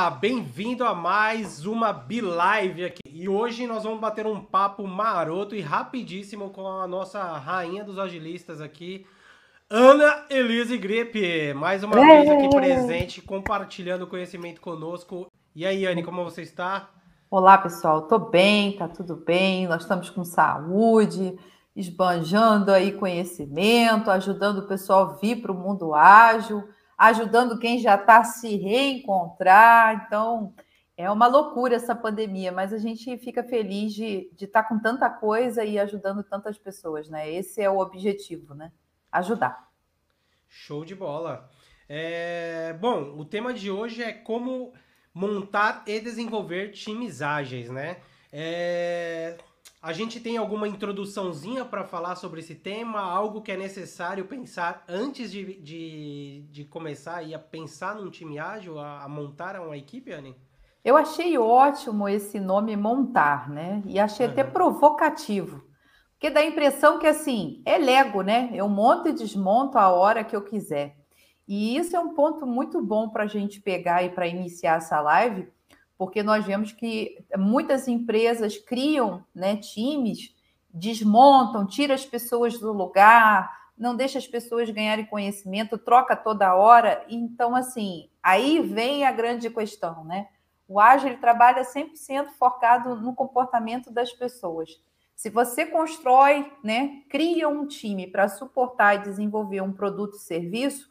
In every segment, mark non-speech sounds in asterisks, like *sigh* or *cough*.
Olá, bem-vindo a mais uma Bilive aqui. E hoje nós vamos bater um papo maroto e rapidíssimo com a nossa rainha dos agilistas aqui, Ana Elise Gripe. Mais uma vez aqui presente, compartilhando conhecimento conosco. E aí, Anne, como você está? Olá, pessoal. Tô bem, tá tudo bem. Nós estamos com saúde, esbanjando aí conhecimento, ajudando o pessoal a vir para o mundo ágil ajudando quem já está a se reencontrar. Então, é uma loucura essa pandemia, mas a gente fica feliz de, estar tá com tanta coisa e ajudando tantas pessoas, né? Esse é o objetivo, né? Ajudar. Show de bola. É... Bom, o tema de hoje é como montar e desenvolver times ágeis, né? É... A gente tem alguma introduçãozinha para falar sobre esse tema? Algo que é necessário pensar antes de, de, de começar a pensar num time ágil, a, a montar uma equipe, Anne? Eu achei ótimo esse nome montar, né? E achei uhum. até provocativo. Porque dá a impressão que, assim, é Lego, né? Eu monto e desmonto a hora que eu quiser. E isso é um ponto muito bom para a gente pegar e para iniciar essa live, porque nós vemos que muitas empresas criam né, times, desmontam, tira as pessoas do lugar, não deixa as pessoas ganharem conhecimento, troca toda hora. Então, assim, aí vem a grande questão, né? O ágil trabalha 100% focado no comportamento das pessoas. Se você constrói, né, cria um time para suportar e desenvolver um produto e serviço,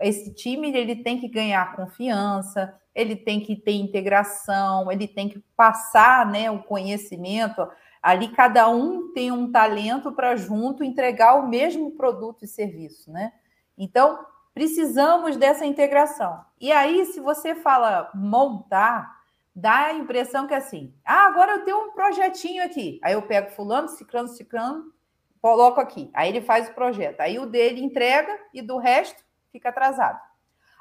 esse time ele tem que ganhar confiança, ele tem que ter integração, ele tem que passar né, o conhecimento. Ali cada um tem um talento para junto entregar o mesmo produto e serviço, né? Então, precisamos dessa integração. E aí, se você fala montar, dá a impressão que é assim, ah, agora eu tenho um projetinho aqui. Aí eu pego fulano, ciclano, ciclano, coloco aqui. Aí ele faz o projeto. Aí o dele entrega e do resto fica atrasado.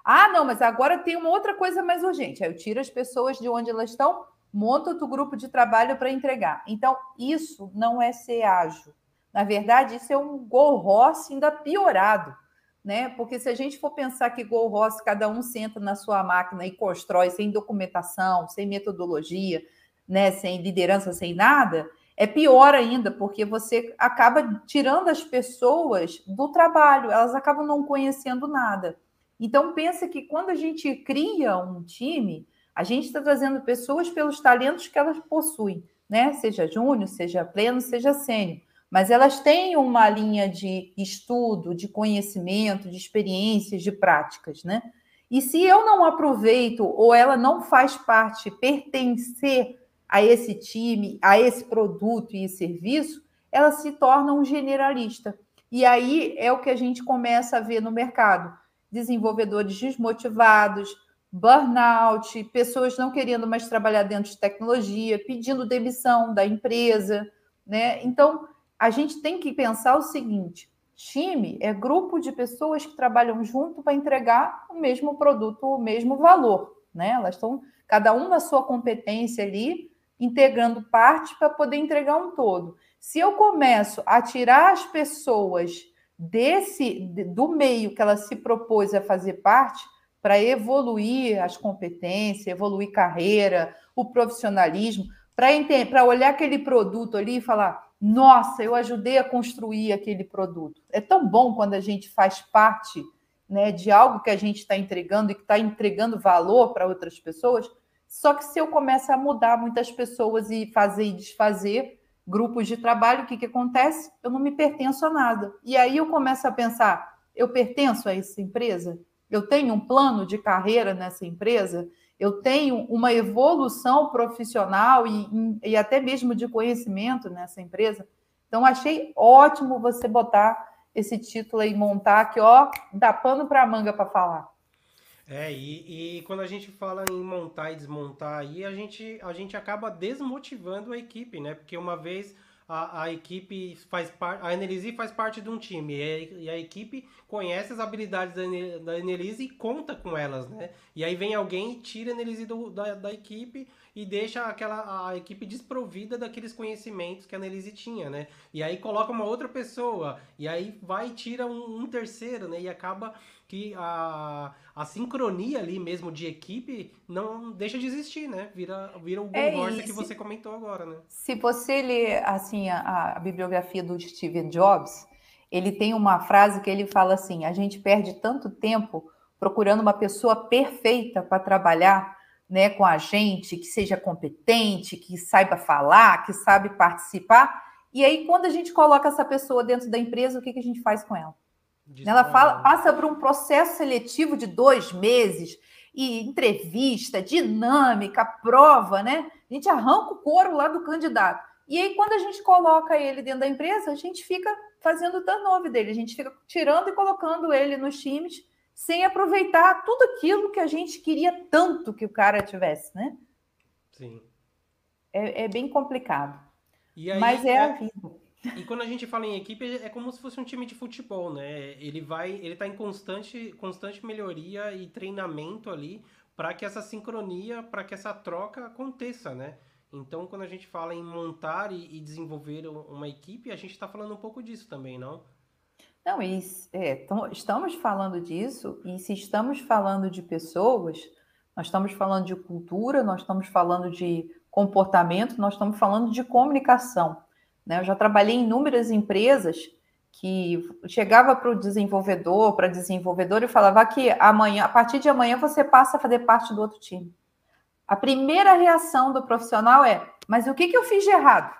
Ah, não, mas agora tem uma outra coisa mais urgente. Aí eu tiro as pessoas de onde elas estão, monto outro grupo de trabalho para entregar. Então, isso não é ser ágil. Na verdade, isso é um Go Ross ainda piorado, né? Porque se a gente for pensar que Go Ross, cada um senta na sua máquina e constrói sem documentação, sem metodologia, né? sem liderança, sem nada, é pior ainda, porque você acaba tirando as pessoas do trabalho, elas acabam não conhecendo nada. Então, pensa que quando a gente cria um time, a gente está trazendo pessoas pelos talentos que elas possuem, né? Seja júnior, seja pleno, seja sênior. Mas elas têm uma linha de estudo, de conhecimento, de experiências, de práticas, né? E se eu não aproveito ou ela não faz parte, pertencer a esse time, a esse produto e serviço, ela se torna um generalista. E aí é o que a gente começa a ver no mercado desenvolvedores desmotivados, burnout, pessoas não querendo mais trabalhar dentro de tecnologia, pedindo demissão da empresa, né? Então, a gente tem que pensar o seguinte: time é grupo de pessoas que trabalham junto para entregar o mesmo produto, o mesmo valor, né? Elas estão cada um na sua competência ali, integrando parte para poder entregar um todo. Se eu começo a tirar as pessoas desse do meio que ela se propôs a fazer parte para evoluir as competências, evoluir carreira, o profissionalismo, para olhar aquele produto ali e falar: nossa, eu ajudei a construir aquele produto. É tão bom quando a gente faz parte né, de algo que a gente está entregando e que está entregando valor para outras pessoas. Só que se eu começo a mudar muitas pessoas e fazer e desfazer, grupos de trabalho, o que, que acontece? Eu não me pertenço a nada. E aí eu começo a pensar: eu pertenço a essa empresa? Eu tenho um plano de carreira nessa empresa? Eu tenho uma evolução profissional e, e até mesmo de conhecimento nessa empresa? Então, achei ótimo você botar esse título aí, montar que, ó, dá pano para manga para falar. É, e, e, quando a gente fala em montar e desmontar aí, a gente, a gente acaba desmotivando a equipe, né? Porque uma vez a, a equipe faz parte, a Enelise faz parte de um time e a, equipe conhece as habilidades da, da Enelise e conta com elas, né? E aí vem alguém e tira a Enelise do, da, da equipe e deixa aquela a equipe desprovida daqueles conhecimentos que a Annelise tinha, né? E aí coloca uma outra pessoa, e aí vai e tira um, um terceiro, né? E acaba que a, a sincronia ali mesmo de equipe não deixa de existir, né? Vira, vira o É bom que você comentou agora, né? Se você ler assim a, a bibliografia do Steve Jobs, ele tem uma frase que ele fala assim: a gente perde tanto tempo procurando uma pessoa perfeita para trabalhar né, com a gente, que seja competente, que saiba falar, que sabe participar. E aí, quando a gente coloca essa pessoa dentro da empresa, o que, que a gente faz com ela? Diz- Ela fala, passa por um processo seletivo de dois meses, e entrevista, dinâmica, prova, né? A gente arranca o couro lá do candidato. E aí, quando a gente coloca ele dentro da empresa, a gente fica fazendo o turnover dele, a gente fica tirando e colocando ele nos times sem aproveitar tudo aquilo que a gente queria tanto que o cara tivesse, né? Sim. É, é bem complicado. E aí, Mas é a vida. E quando a gente fala em equipe, é como se fosse um time de futebol, né? Ele vai, ele tá em constante, constante melhoria e treinamento ali para que essa sincronia, para que essa troca aconteça, né? Então, quando a gente fala em montar e, e desenvolver um- uma equipe, a gente está falando um pouco disso também, não? Não, e, é, estamos falando disso, e se estamos falando de pessoas, nós estamos falando de cultura, nós estamos falando de comportamento, nós estamos falando de comunicação. né? Eu já trabalhei em inúmeras empresas que chegava para o desenvolvedor, para a desenvolvedora e falava que amanhã, a partir de amanhã você passa a fazer parte do outro time. A primeira reação do profissional é: mas o que, que eu fiz de errado?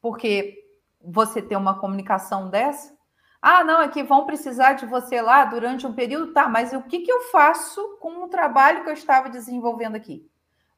Porque você ter uma comunicação dessa, ah, não, é que vão precisar de você lá durante um período, tá, mas o que, que eu faço com o trabalho que eu estava desenvolvendo aqui?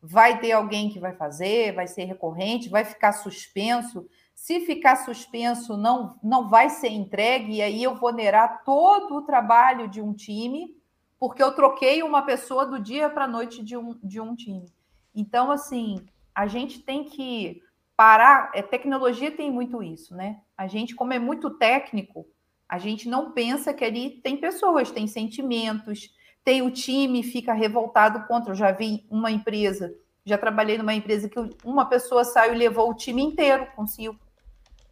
Vai ter alguém que vai fazer, vai ser recorrente, vai ficar suspenso. Se ficar suspenso, não, não vai ser entregue, e aí eu vou nerar todo o trabalho de um time, porque eu troquei uma pessoa do dia para a noite de um, de um time. Então, assim, a gente tem que parar. É, tecnologia tem muito isso, né? A gente, como é muito técnico, a gente não pensa que ali tem pessoas, tem sentimentos, tem o time fica revoltado contra. Eu já vi uma empresa, já trabalhei numa empresa que uma pessoa saiu e levou o time inteiro consigo.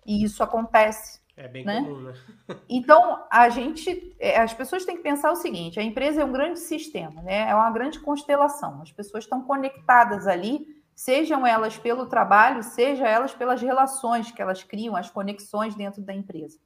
E isso acontece. É bem Né? comum, né? *laughs* Então, a gente, é, as pessoas têm que pensar o seguinte: a empresa é um grande sistema, né? É uma grande constelação. As pessoas estão conectadas ali, sejam elas pelo trabalho, seja elas pelas relações que elas criam, as conexões dentro da empresa.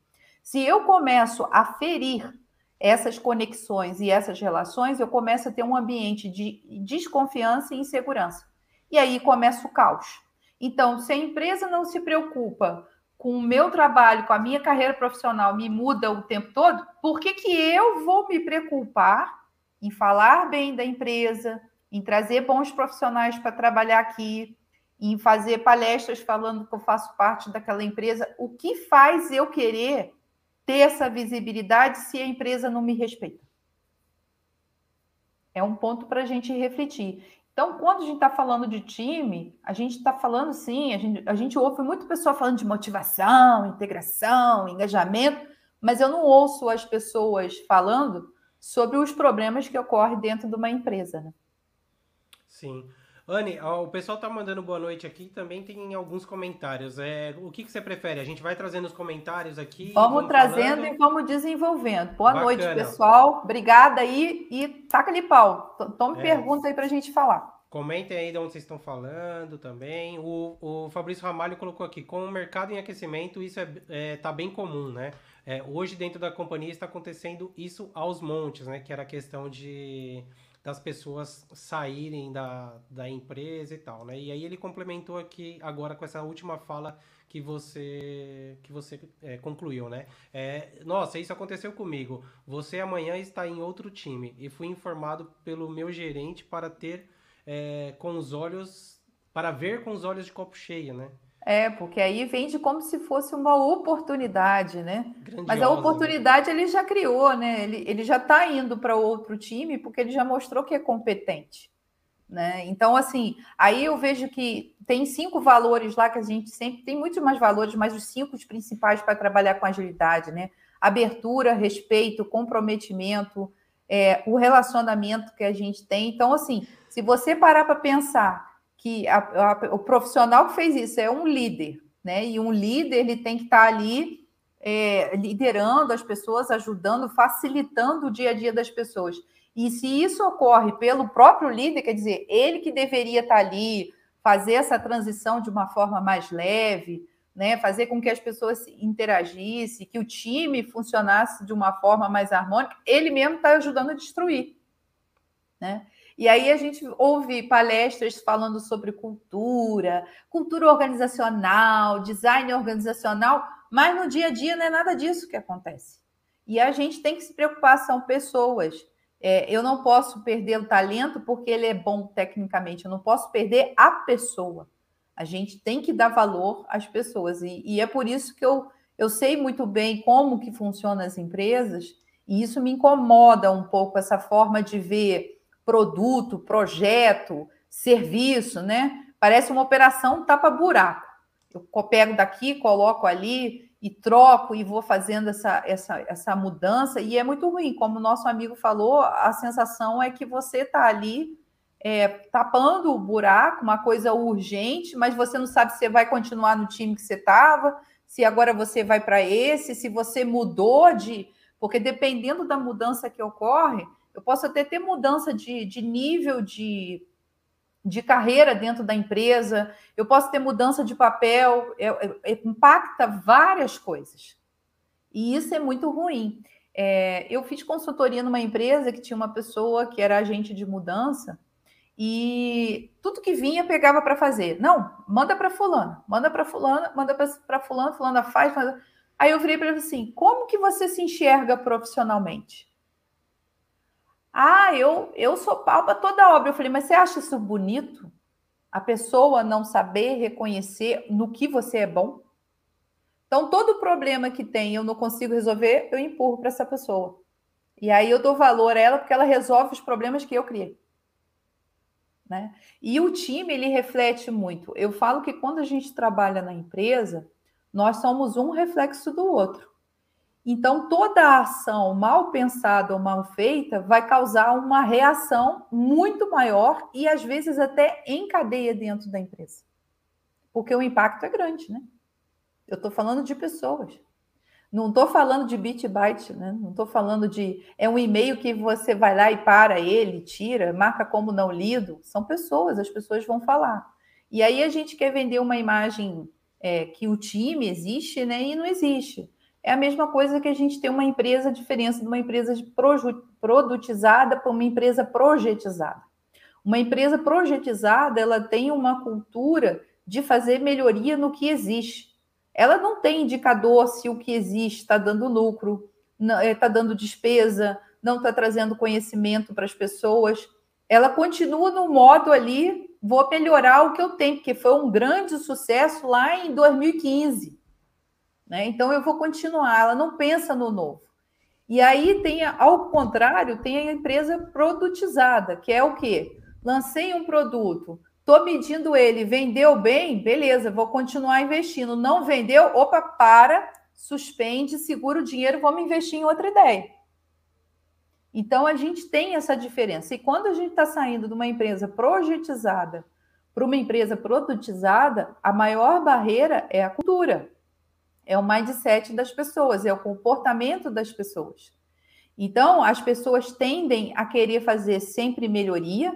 Se eu começo a ferir essas conexões e essas relações, eu começo a ter um ambiente de desconfiança e insegurança. E aí começa o caos. Então, se a empresa não se preocupa com o meu trabalho, com a minha carreira profissional, me muda o tempo todo, por que, que eu vou me preocupar em falar bem da empresa, em trazer bons profissionais para trabalhar aqui, em fazer palestras falando que eu faço parte daquela empresa? O que faz eu querer ter essa visibilidade se a empresa não me respeita? É um ponto para a gente refletir. Então, quando a gente está falando de time, a gente está falando sim, a gente, a gente ouve muito pessoa falando de motivação, integração, engajamento, mas eu não ouço as pessoas falando sobre os problemas que ocorrem dentro de uma empresa. Né? Sim. Anne, o pessoal tá mandando boa noite aqui, também tem alguns comentários. É, o que, que você prefere? A gente vai trazendo os comentários aqui. Vamos trazendo falando. e vamos desenvolvendo. Boa Bacana. noite, pessoal. Obrigada aí e taca ali pau. Tome É. pergunta aí para a gente falar. Comentem aí de onde vocês estão falando também. O, o Fabrício Ramalho colocou aqui, com o mercado em aquecimento, isso é, é, tá bem comum, né? É, hoje, dentro da companhia, está acontecendo isso aos montes, né? Que era a questão de das pessoas saírem da, da empresa e tal, né? E aí ele complementou aqui agora com essa última fala que você que você é, concluiu, né? É, nossa, isso aconteceu comigo. Você amanhã está em outro time e fui informado pelo meu gerente para ter é, com os olhos para ver com os olhos de copo cheio, né? É, porque aí vende como se fosse uma oportunidade, né? Mas a Grandiosa, né? oportunidade ele já criou, né? Ele, ele já está indo para outro time porque ele já mostrou que é competente. Né? Então, assim, aí eu vejo que tem cinco valores lá que a gente sempre tem muitos mais valores, mas os cinco principais para trabalhar com agilidade, né? Abertura, respeito, comprometimento, é, o relacionamento que a gente tem. Então, assim, se você parar para pensar que a- a- o profissional que fez isso é um líder, né? E um líder ele tem que estar ali é, liderando as pessoas, ajudando, facilitando o dia a dia das pessoas. E se isso ocorre pelo próprio líder, quer dizer, ele que deveria estar ali, fazer essa transição de uma forma mais leve, né, fazer com que as pessoas interagissem, que o time funcionasse de uma forma mais harmônica, ele mesmo está ajudando a destruir. Né? E aí a gente ouve palestras falando sobre cultura, cultura organizacional, design organizacional, mas no dia a dia não é nada disso que acontece. E a gente tem que se preocupar, são pessoas. É, eu não posso perder o talento porque ele é bom tecnicamente, eu não posso perder a pessoa. A gente tem que dar valor às pessoas. E, e é por isso que eu, eu sei muito bem como que funcionam as empresas, e isso me incomoda um pouco, essa forma de ver produto, projeto, serviço, né? Parece uma operação tapa-buraco. Eu pego daqui, coloco ali e troco e vou fazendo essa, essa, essa mudança, e é muito ruim. Como o nosso amigo falou, a sensação é que você está ali é, tapando o buraco, uma coisa urgente, mas você não sabe se vai continuar no time que você estava, se agora você vai para esse, se você mudou de. Porque dependendo da mudança que ocorre, eu posso até ter mudança de, de nível de, de carreira dentro da empresa, eu posso ter mudança de papel, é, é, é impacta várias coisas. E isso é muito ruim. É, eu fiz consultoria numa empresa que tinha uma pessoa que era agente de mudança, e tudo que vinha pegava para fazer. Não, manda para fulano, manda para fulano, manda para fulano, fulano faz, faz. Aí eu virei para ele assim: "Como que você se enxerga profissionalmente?" Ah, eu eu sou pau para toda obra. Eu falei: "Mas você acha isso bonito? A pessoa não saber reconhecer no que você é bom?" Então, todo problema que tem eu não consigo resolver, eu empurro para essa pessoa. E aí eu dou valor a ela porque ela resolve os problemas que eu criei. Né? E o time ele reflete muito. Eu falo que quando a gente trabalha na empresa, nós somos um reflexo do outro. Então, toda ação mal pensada ou mal feita vai causar uma reação muito maior e às vezes até em cadeia dentro da empresa. Porque o impacto é grande, né? Eu estou falando de pessoas. Não estou falando de bit byte, né? Não estou falando de é um e-mail que você vai lá e para ele, tira, marca como não lido. São pessoas, as pessoas vão falar. E aí a gente quer vender uma imagem é, que o time existe, né? E não existe. É a mesma coisa que a gente tem uma empresa, a diferença de uma empresa produtizada para uma empresa projetizada. Uma empresa projetizada, ela tem uma cultura de fazer melhoria no que existe ela não tem indicador se o que existe está dando lucro, está eh, dando despesa, não está trazendo conhecimento para as pessoas. Ela continua no modo ali, vou melhorar o que eu tenho, porque foi um grande sucesso lá em 2015. Né? Então eu vou continuar, ela não pensa no novo. E aí tem, ao contrário, tem a empresa produtizada, que é o quê? Lancei um produto, Estou medindo ele, vendeu bem, beleza, vou continuar investindo. Não vendeu, opa, para, suspende, segura o dinheiro, vamos investir em outra ideia. Então a gente tem essa diferença. E quando a gente está saindo de uma empresa projetizada para uma empresa produtizada, a maior barreira é a cultura, é o mindset das pessoas, é o comportamento das pessoas. Então, as pessoas tendem a querer fazer sempre melhoria,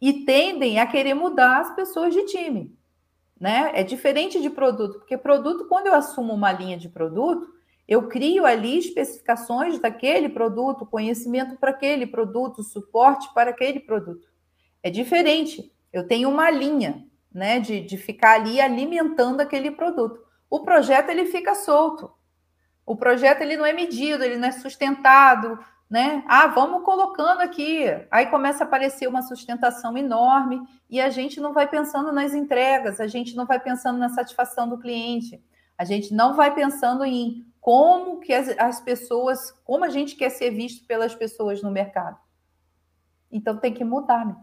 e tendem a querer mudar as pessoas de time. Né? É diferente de produto, porque produto, quando eu assumo uma linha de produto, eu crio ali especificações daquele produto, conhecimento para aquele produto, suporte para aquele produto. É diferente. Eu tenho uma linha né, de, de ficar ali alimentando aquele produto. O projeto ele fica solto. O projeto ele não é medido, ele não é sustentado, né? Ah, vamos colocando aqui. Aí começa a aparecer uma sustentação enorme e a gente não vai pensando nas entregas, a gente não vai pensando na satisfação do cliente, a gente não vai pensando em como que as, as pessoas, como a gente quer ser visto pelas pessoas no mercado. Então tem que mudar, né?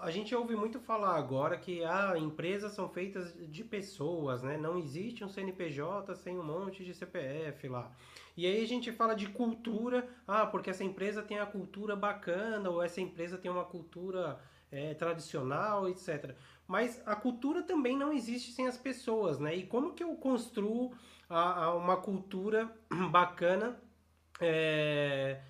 A gente ouve muito falar agora que ah, empresas são feitas de pessoas, né? Não existe um CNPJ sem um monte de CPF lá. E aí a gente fala de cultura, ah, porque essa empresa tem a cultura bacana, ou essa empresa tem uma cultura é, tradicional, etc. Mas a cultura também não existe sem as pessoas, né? E como que eu construo a, a uma cultura *clears throat* bacana, é,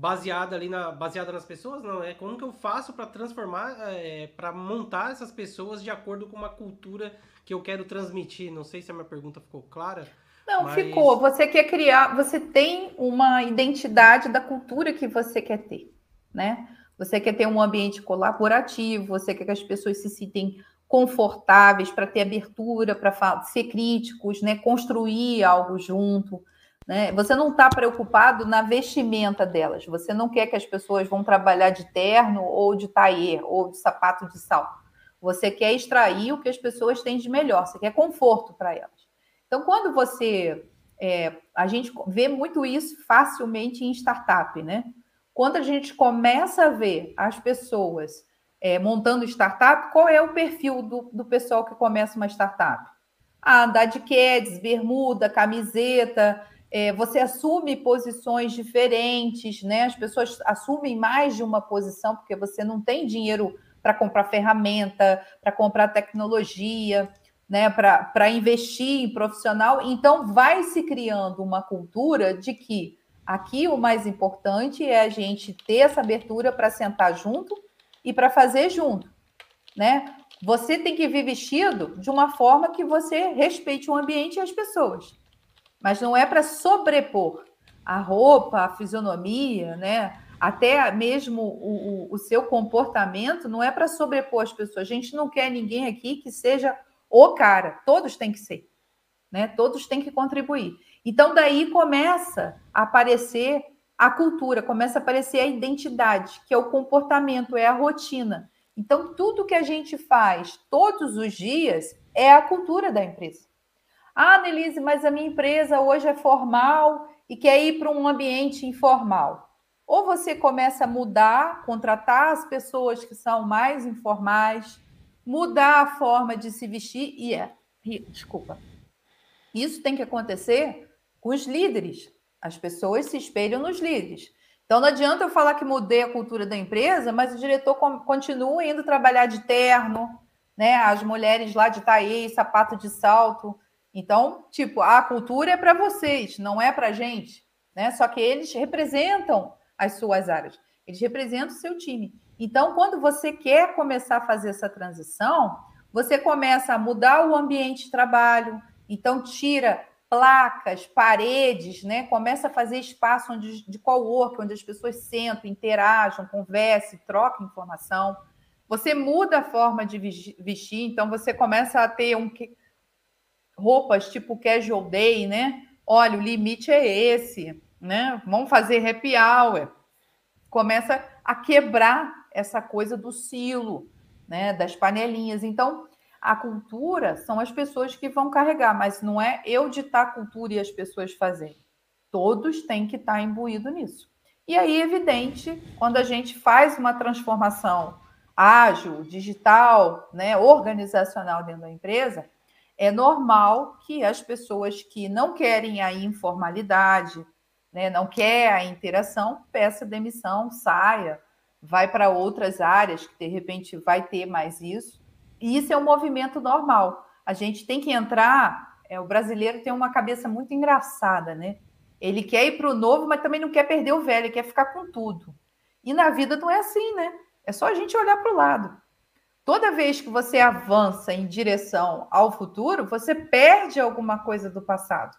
baseada ali na, baseada nas pessoas, não é? Como que eu faço para transformar, é, para montar essas pessoas de acordo com uma cultura que eu quero transmitir? Não sei se a minha pergunta ficou clara. Não, mas... ficou. Você quer criar, você tem uma identidade da cultura que você quer ter, né? Você quer ter um ambiente colaborativo, você quer que as pessoas se sintam confortáveis para ter abertura, para ser críticos, né? construir algo junto. Né? Você não está preocupado na vestimenta delas. Você não quer que as pessoas vão trabalhar de terno ou de tailleur ou de sapato de salto. Você quer extrair o que as pessoas têm de melhor. Você quer conforto para elas. Então, quando você é, a gente vê muito isso facilmente em startup, né? Quando a gente começa a ver as pessoas é, montando startup, qual é o perfil do, do pessoal que começa uma startup? Ah, andar de quedes, bermuda, camiseta, é, você assume posições diferentes, né? As pessoas assumem mais de uma posição porque você não tem dinheiro para comprar ferramenta, para comprar tecnologia, né? Para investir em profissional. Então, vai se criando uma cultura de que aqui o mais importante é a gente ter essa abertura para sentar junto e para fazer junto, né? Você tem que vir vestido de uma forma que você respeite o ambiente e as pessoas. Mas não é para sobrepor a roupa, a fisionomia, né? Até mesmo o, o, o seu comportamento não é para sobrepor as pessoas. A gente não quer ninguém aqui que seja o cara. Todos têm que ser, né? Todos têm que contribuir. Então daí começa a aparecer a cultura, começa a aparecer a identidade, que é o comportamento, é a rotina. Então, tudo que a gente faz todos os dias é a cultura da empresa. Ah, Nelise, mas a minha empresa hoje é formal e quer ir para um ambiente informal. Ou você começa a mudar, contratar as pessoas que são mais informais, mudar a forma de se vestir e é, desculpa. Isso tem que acontecer com os líderes. As pessoas se espelham nos líderes. Então não adianta eu falar que mudei a cultura da empresa, mas o diretor continua indo trabalhar de terno, né? As mulheres lá de taie, sapato de salto. Então, tipo, a cultura é para vocês, não é para a gente, né? Só que eles representam as suas áreas, eles representam o seu time. Então, quando você quer começar a fazer essa transição, você começa a mudar o ambiente de trabalho, então tira placas, paredes, né? Começa a fazer espaço onde, de co-work, onde as pessoas sentam, interajam, conversem, trocam informação. Você muda a forma de vestir, então você começa a ter um, roupas tipo casual day, né? Olha, o limite é esse, né? Vamos fazer happy hour. Começa a quebrar essa coisa do silo, né? Das panelinhas. Então, a cultura são as pessoas que vão carregar, mas não é eu ditar a cultura e as pessoas fazerem. Todos têm que estar imbuído nisso. E aí, evidente, quando a gente faz uma transformação ágil, digital, né, organizacional dentro da empresa, é normal que as pessoas que não querem a informalidade, né, não quer a interação, peça demissão, saia, vai para outras áreas que de repente vai ter mais isso e isso é um movimento normal. A gente tem que entrar. É, o brasileiro tem uma cabeça muito engraçada, né? Ele quer ir para o novo, mas também não quer perder o velho, quer ficar com tudo. E na vida não é assim, né? É só a gente olhar para o lado. Toda vez que você avança em direção ao futuro, você perde alguma coisa do passado,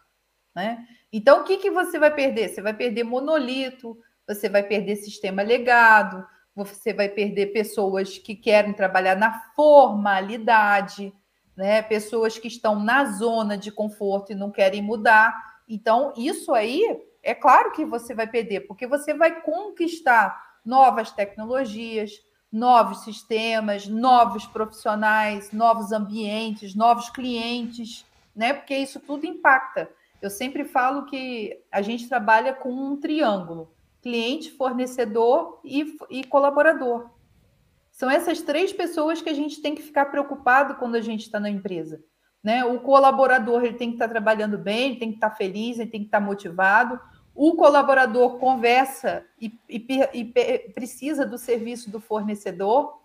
né? Então, o que, que você vai perder? Você vai perder monolito, você vai perder sistema legado, você vai perder pessoas que querem trabalhar na formalidade, né? pessoas que estão na zona de conforto e não querem mudar. Então, isso aí, é claro que você vai perder, porque você vai conquistar novas tecnologias, novos sistemas, novos profissionais, novos ambientes, novos clientes, né? Porque isso tudo impacta. Eu sempre falo que a gente trabalha com um triângulo cliente, fornecedor e, e colaborador. São essas três pessoas que a gente tem que ficar preocupado quando a gente está na empresa. Né? O colaborador ele tem que estar tá trabalhando bem, ele tem que estar tá feliz, ele tem que estar tá motivado. O colaborador conversa e, e, e precisa do serviço do fornecedor.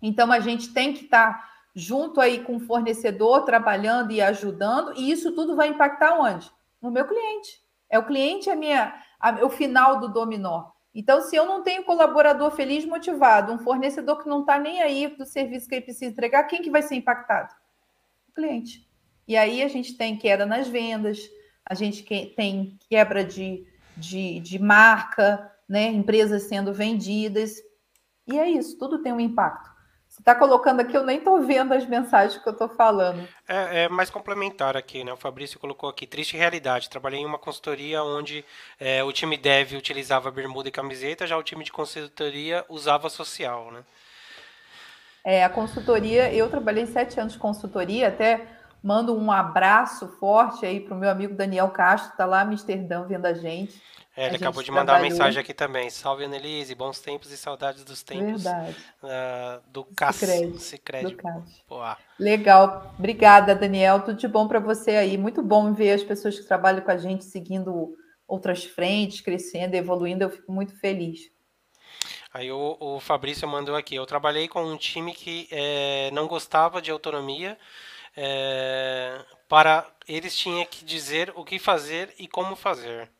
Então, a gente tem que estar junto aí com o fornecedor, trabalhando e ajudando, e isso tudo vai impactar onde? No meu cliente. É o cliente a minha, a, o final do dominó. Então, se eu não tenho colaborador feliz, motivado, um fornecedor que não está nem aí do serviço que ele precisa entregar, quem que vai ser impactado? O cliente. E aí a gente tem queda nas vendas, a gente tem quebra de, de, de marca, né? empresas sendo vendidas. E é isso, tudo tem um impacto. Você está colocando aqui, eu nem estou vendo as mensagens que eu estou falando. É, é, mais complementar aqui, né? O Fabrício colocou aqui, triste realidade. Trabalhei em uma consultoria onde é, o time dev utilizava bermuda e camiseta, já o time de consultoria usava social, né? É, a consultoria, eu trabalhei sete anos de consultoria, até mando um abraço forte aí para o meu amigo Daniel Castro, está lá em Amsterdã vendo a gente. É, ele acabou de mandar trabalhou. uma mensagem aqui também. Salve, Annelise, bons tempos e saudades dos tempos uh, do CAS. Cicred. Legal. Obrigada, Daniel. Tudo de bom para você aí. Muito bom ver as pessoas que trabalham com a gente seguindo outras frentes, crescendo, evoluindo. Eu fico muito feliz. Aí o, o Fabrício mandou aqui. Eu trabalhei com um time que é, não gostava de autonomia. É, para eles tinha que dizer o que fazer e como fazer.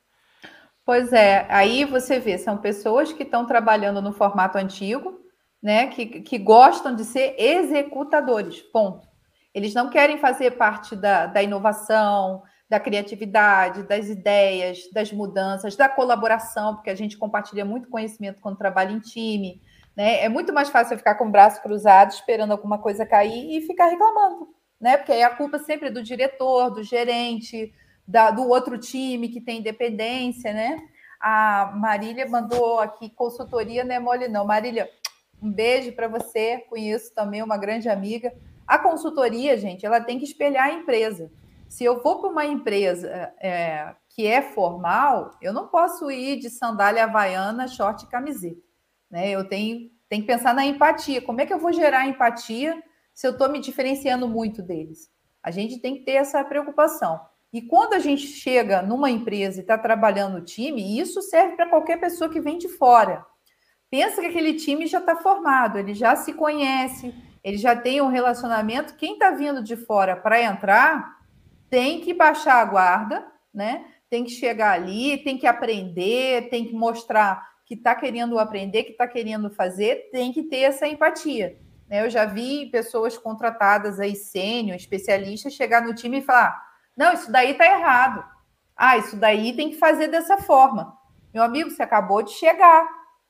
Pois é, aí você vê, são pessoas que estão trabalhando no formato antigo, né? Que, que gostam de ser executadores, ponto. Eles não querem fazer parte da, da inovação, da criatividade, das ideias, das mudanças, da colaboração, porque a gente compartilha muito conhecimento quando trabalha em time. Né? É muito mais fácil ficar com o braço cruzado, esperando alguma coisa cair e ficar reclamando, né? Porque aí a culpa sempre é do diretor, do gerente, da, do outro time que tem independência, né? A Marília mandou aqui consultoria, não é mole não. Marília, um beijo para você, conheço também uma grande amiga. A consultoria, gente, ela tem que espelhar a empresa. Se eu for para uma empresa é, que é formal, eu não posso ir de sandália havaiana, short e camiseta. Né? Eu tenho, tenho que pensar na empatia. Como é que eu vou gerar empatia se eu estou me diferenciando muito deles? A gente tem que ter essa preocupação. E quando a gente chega numa empresa e está trabalhando no time, isso serve para qualquer pessoa que vem de fora. Pensa que aquele time já está formado, ele já se conhece, ele já tem um relacionamento. Quem está vindo de fora para entrar tem que baixar a guarda, né? Tem que chegar ali, tem que aprender, tem que mostrar que está querendo aprender, que está querendo fazer, tem que ter essa empatia. Né? Eu já vi pessoas contratadas aí, sênior, especialistas, chegar no time e falar não, isso daí está errado. Ah, isso daí tem que fazer dessa forma. Meu amigo, você acabou de chegar.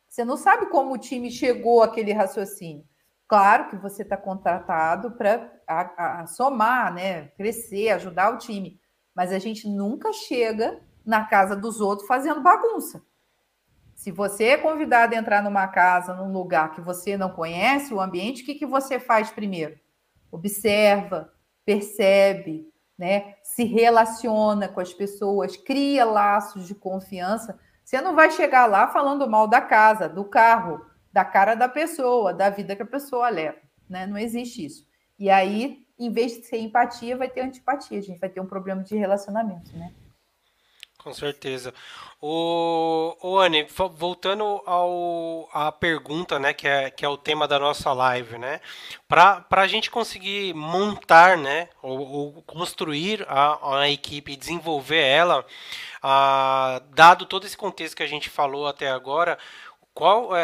Você não sabe como o time chegou àquele raciocínio. Claro que você está contratado para somar, né? crescer, ajudar o time. Mas a gente nunca chega na casa dos outros fazendo bagunça. Se você é convidado a entrar numa casa, num lugar que você não conhece o ambiente, o que, que você faz primeiro? Observa, percebe, né? Se relaciona com as pessoas, cria laços de confiança. Você não vai chegar lá falando mal da casa, do carro, da cara da pessoa, da vida que a pessoa leva, né? Não existe isso. E aí, em vez de ser empatia, vai ter antipatia, a gente vai ter um problema de relacionamento, né? Com certeza. O, o Anne, voltando ao a pergunta, né, que é, que é o tema da nossa live, né, para a gente conseguir montar, né, ou, ou construir a, a equipe e desenvolver ela, a, dado todo esse contexto que a gente falou até agora, qual, é,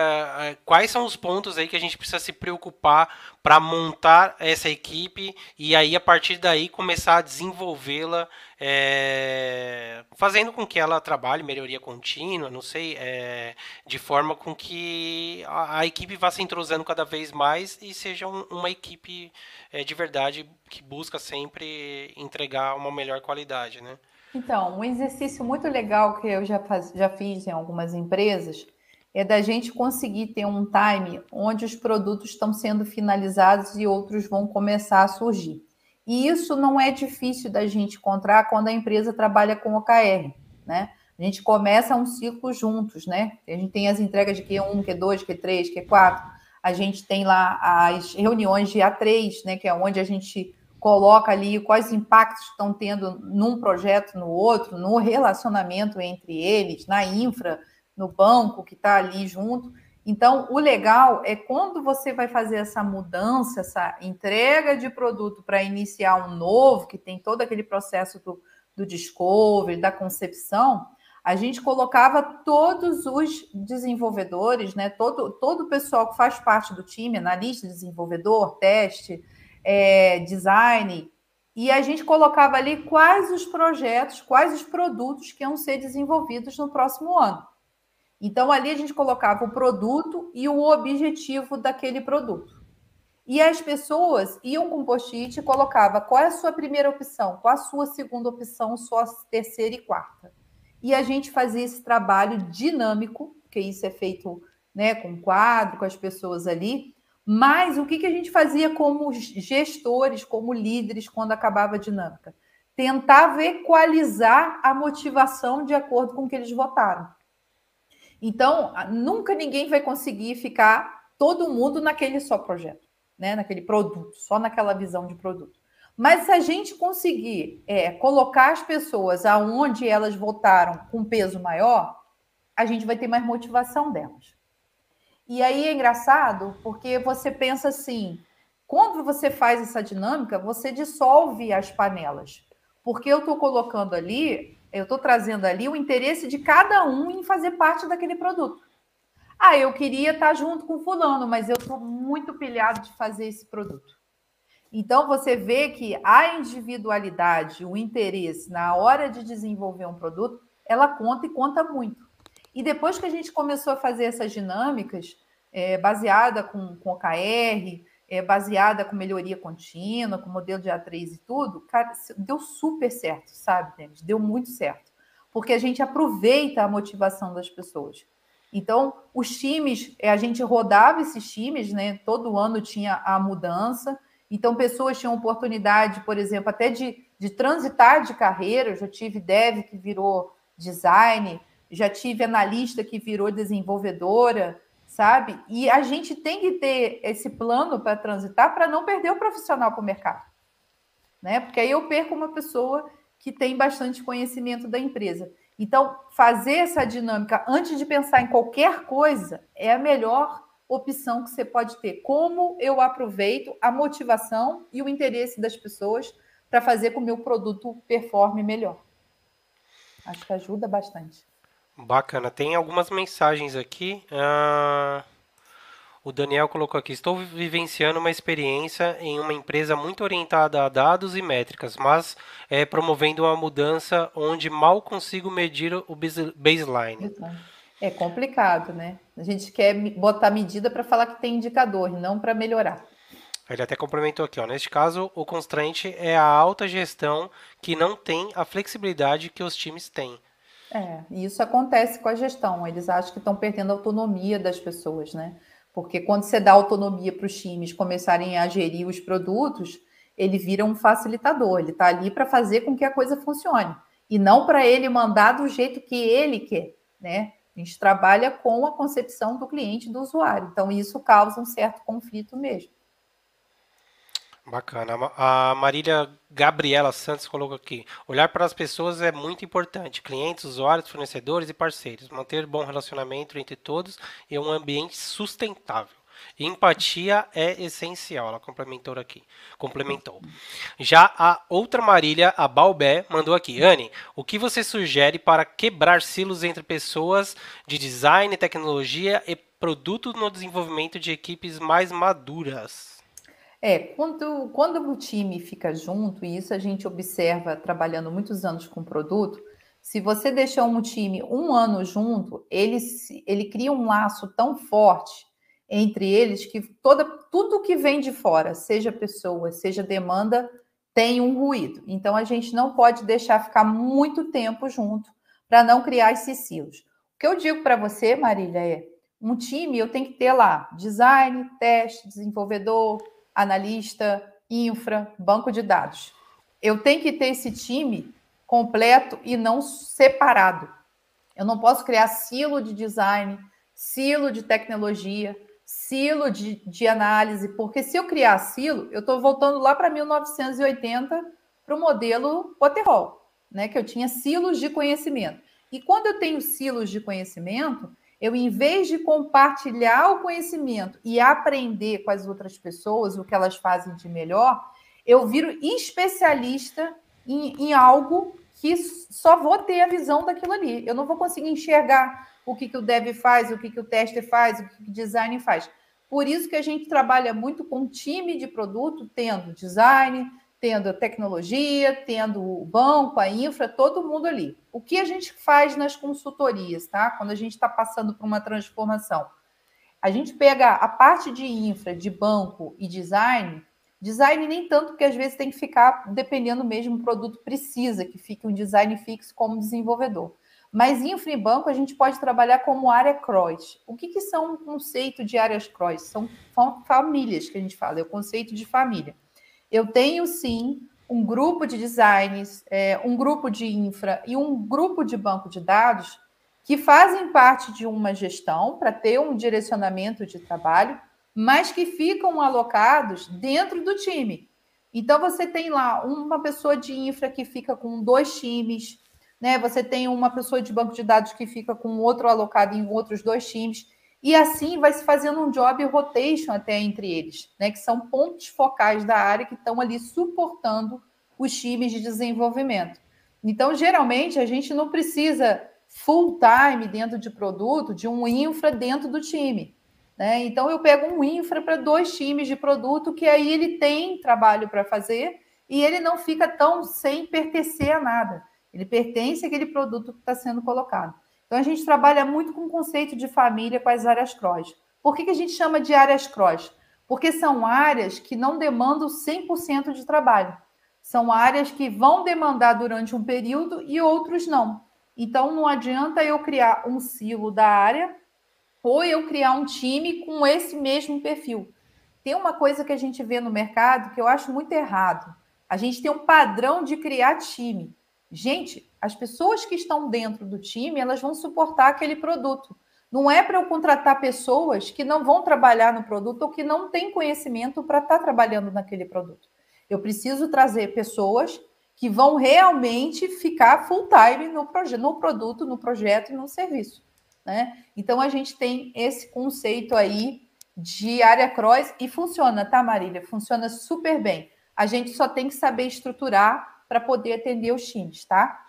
é, quais são os pontos aí que a gente precisa se preocupar para montar essa equipe e aí a partir daí começar a desenvolvê-la, é, fazendo com que ela trabalhe melhoria contínua, não sei, é, de forma com que a, a, equipe vá se entrosando cada vez mais e seja um, uma equipe é, de verdade que busca sempre entregar uma melhor qualidade, né? Então, um exercício muito legal que eu já, faz, já fiz em algumas empresas é da gente conseguir ter um time onde os produtos estão sendo finalizados e outros vão começar a surgir. E isso não é difícil da gente encontrar quando a empresa trabalha com OKR, né? A gente começa um ciclo juntos, né? A gente tem as entregas de Q1, Q2, Q3, Q4. A gente tem lá as reuniões de A3, né? Que é onde a gente coloca ali quais impactos estão tendo num projeto, no outro, no relacionamento entre eles, na infra, no banco que está ali junto. Então, o legal é quando você vai fazer essa mudança, essa entrega de produto para iniciar um novo, que tem todo aquele processo do, do discovery, da concepção, a gente colocava todos os desenvolvedores, né, todo, todo o pessoal que faz parte do time, analista, desenvolvedor, teste, é, design, e a gente colocava ali quais os projetos, quais os produtos que iam ser desenvolvidos no próximo ano. Então, ali a gente colocava o produto e o objetivo daquele produto. E as pessoas iam com post-it e colocava qual é a sua primeira opção, qual a sua segunda opção, sua terceira e quarta. E a gente fazia esse trabalho dinâmico, que isso é feito né, com quadro, com as pessoas ali. Mas o que, que a gente fazia como gestores, como líderes, quando acabava a dinâmica? Tentava equalizar a motivação de acordo com o que eles votaram. Então, nunca ninguém vai conseguir ficar todo mundo naquele só projeto, né? naquele produto, só naquela visão de produto. Mas se a gente conseguir é, colocar as pessoas aonde elas votaram com peso maior, a gente vai ter mais motivação delas. E aí é engraçado porque você pensa assim: quando você faz essa dinâmica, você dissolve as panelas. Porque eu estou colocando ali, eu estou trazendo ali o interesse de cada um em fazer parte daquele produto. Ah, eu queria estar junto com fulano, mas eu estou muito pilhado de fazer esse produto. Então, você vê que a individualidade, o interesse na hora de desenvolver um produto, ela conta e conta muito. E depois que a gente começou a fazer essas dinâmicas, é, baseada com, com OKR, é, baseada com melhoria contínua, com modelo de A3 e tudo, cara, deu super certo, sabe, Denis? Deu muito certo. Porque a gente aproveita a motivação das pessoas. Então, os times, é, a gente rodava esses times, né? Todo ano tinha a mudança. Então, pessoas tinham oportunidade, por exemplo, até de, de transitar de carreira. Eu já tive dev que virou design, já tive analista que virou desenvolvedora, sabe? E a gente tem que ter esse plano para transitar para não perder o profissional para o mercado. Né? Porque aí eu perco uma pessoa que tem bastante conhecimento da empresa. Então, fazer essa dinâmica antes de pensar em qualquer coisa é a melhor opção que você pode ter. Como eu aproveito a motivação e o interesse das pessoas para fazer com que o meu produto performe melhor. Acho que ajuda bastante. Bacana. Tem algumas mensagens aqui. Uh, o Daniel colocou aqui: Estou vivenciando uma experiência em uma empresa muito orientada a dados e métricas, mas é, promovendo uma mudança onde mal consigo medir o baseline. É complicado, né? A gente quer botar medida para falar que tem indicador, não para melhorar. Ele até complementou aqui, ó. Neste caso, o constraint é a alta gestão que não tem a flexibilidade que os times têm. É, e isso acontece com a gestão. Eles acham que estão perdendo a autonomia das pessoas, né? Porque quando você dá autonomia para os times começarem a gerir os produtos, ele vira um facilitador. Ele está ali para fazer com que a coisa funcione e não para ele mandar do jeito que ele quer, né? A gente trabalha com a concepção do cliente do usuário. Então, isso causa um certo conflito mesmo. Bacana. A Marília Gabriela Santos colocou aqui: olhar para as pessoas é muito importante. Clientes, usuários, fornecedores e parceiros. Manter bom relacionamento entre todos e um ambiente sustentável. Empatia é essencial, ela complementou aqui. Complementou. Já a outra Marília, a Balbé, mandou aqui. Anne, o que você sugere para quebrar silos entre pessoas de design, tecnologia e produto no desenvolvimento de equipes mais maduras? É, quando, quando o time fica junto, e isso a gente observa trabalhando muitos anos com produto, se você deixar um time um ano junto, ele, ele cria um laço tão forte entre eles que toda, tudo que vem de fora, seja pessoa, seja demanda, tem um ruído. Então a gente não pode deixar ficar muito tempo junto para não criar esses silos. O que eu digo para você, Marília, é um time eu tenho que ter lá design, teste, desenvolvedor, analista, infra, banco de dados. Eu tenho que ter esse time completo e não separado. Eu não posso criar silo de design, silo de tecnologia, silo de, de análise, porque se eu criar silo, eu estou voltando lá para 1980 para o modelo Waterhall, né? Que eu tinha silos de conhecimento. E quando eu tenho silos de conhecimento, Eu, em vez de compartilhar o conhecimento e aprender com as outras pessoas o que elas fazem de melhor, eu viro especialista em, em algo que só vou ter a visão daquilo ali. Eu não vou conseguir enxergar o que, que o dev faz, o que, que o tester faz, o que, que o design faz. Por isso que a gente trabalha muito com time de produto, tendo design, tendo tecnologia, tendo o banco, a infra, todo mundo ali. O que a gente faz nas consultorias, tá? Quando a gente está passando por uma transformação, a gente pega a parte de infra, de banco e design. Design nem tanto, porque às vezes tem que ficar dependendo mesmo do produto precisa, que fique um design fixo como desenvolvedor. Mas infra e banco a gente pode trabalhar como área cross. O que, que são um conceito de áreas cross? São famílias que a gente fala, é o conceito de família. Eu tenho sim um grupo de designs, é, um grupo de infra e um grupo de banco de dados que fazem parte de uma gestão para ter um direcionamento de trabalho, mas que ficam alocados dentro do time. Então você tem lá uma pessoa de infra que fica com dois times, né? Você tem uma pessoa de banco de dados que fica com outro alocado em outros dois times. E assim vai se fazendo um job rotation até entre eles, né? Que são pontos focais da área que estão ali suportando os times de desenvolvimento. Então, geralmente, a gente não precisa full time dentro de produto, de um infra dentro do time. Né? Então, eu pego um infra para dois times de produto, que aí ele tem trabalho para fazer e ele não fica tão sem pertencer a nada. Ele pertence àquele produto que está sendo colocado. Então, a gente trabalha muito com o conceito de família com as áreas cross. Por que, que a gente chama de áreas cross? Porque são áreas que não demandam 100% de trabalho. São áreas que vão demandar durante um período e outros não. Então, não adianta eu criar um silo da área ou eu criar um time com esse mesmo perfil. Tem uma coisa que a gente vê no mercado que eu acho muito errado. A gente tem um padrão de criar time. Gente, as pessoas que estão dentro do time, elas vão suportar aquele produto. Não é para eu contratar pessoas que não vão trabalhar no produto ou que não têm conhecimento para estar tá trabalhando naquele produto. Eu preciso trazer pessoas que vão realmente ficar full time no, no produto, no projeto e no serviço. Né? Então a gente tem esse conceito aí de área cross e funciona, tá, Marília? Funciona super bem. A gente só tem que saber estruturar para poder atender os times, tá?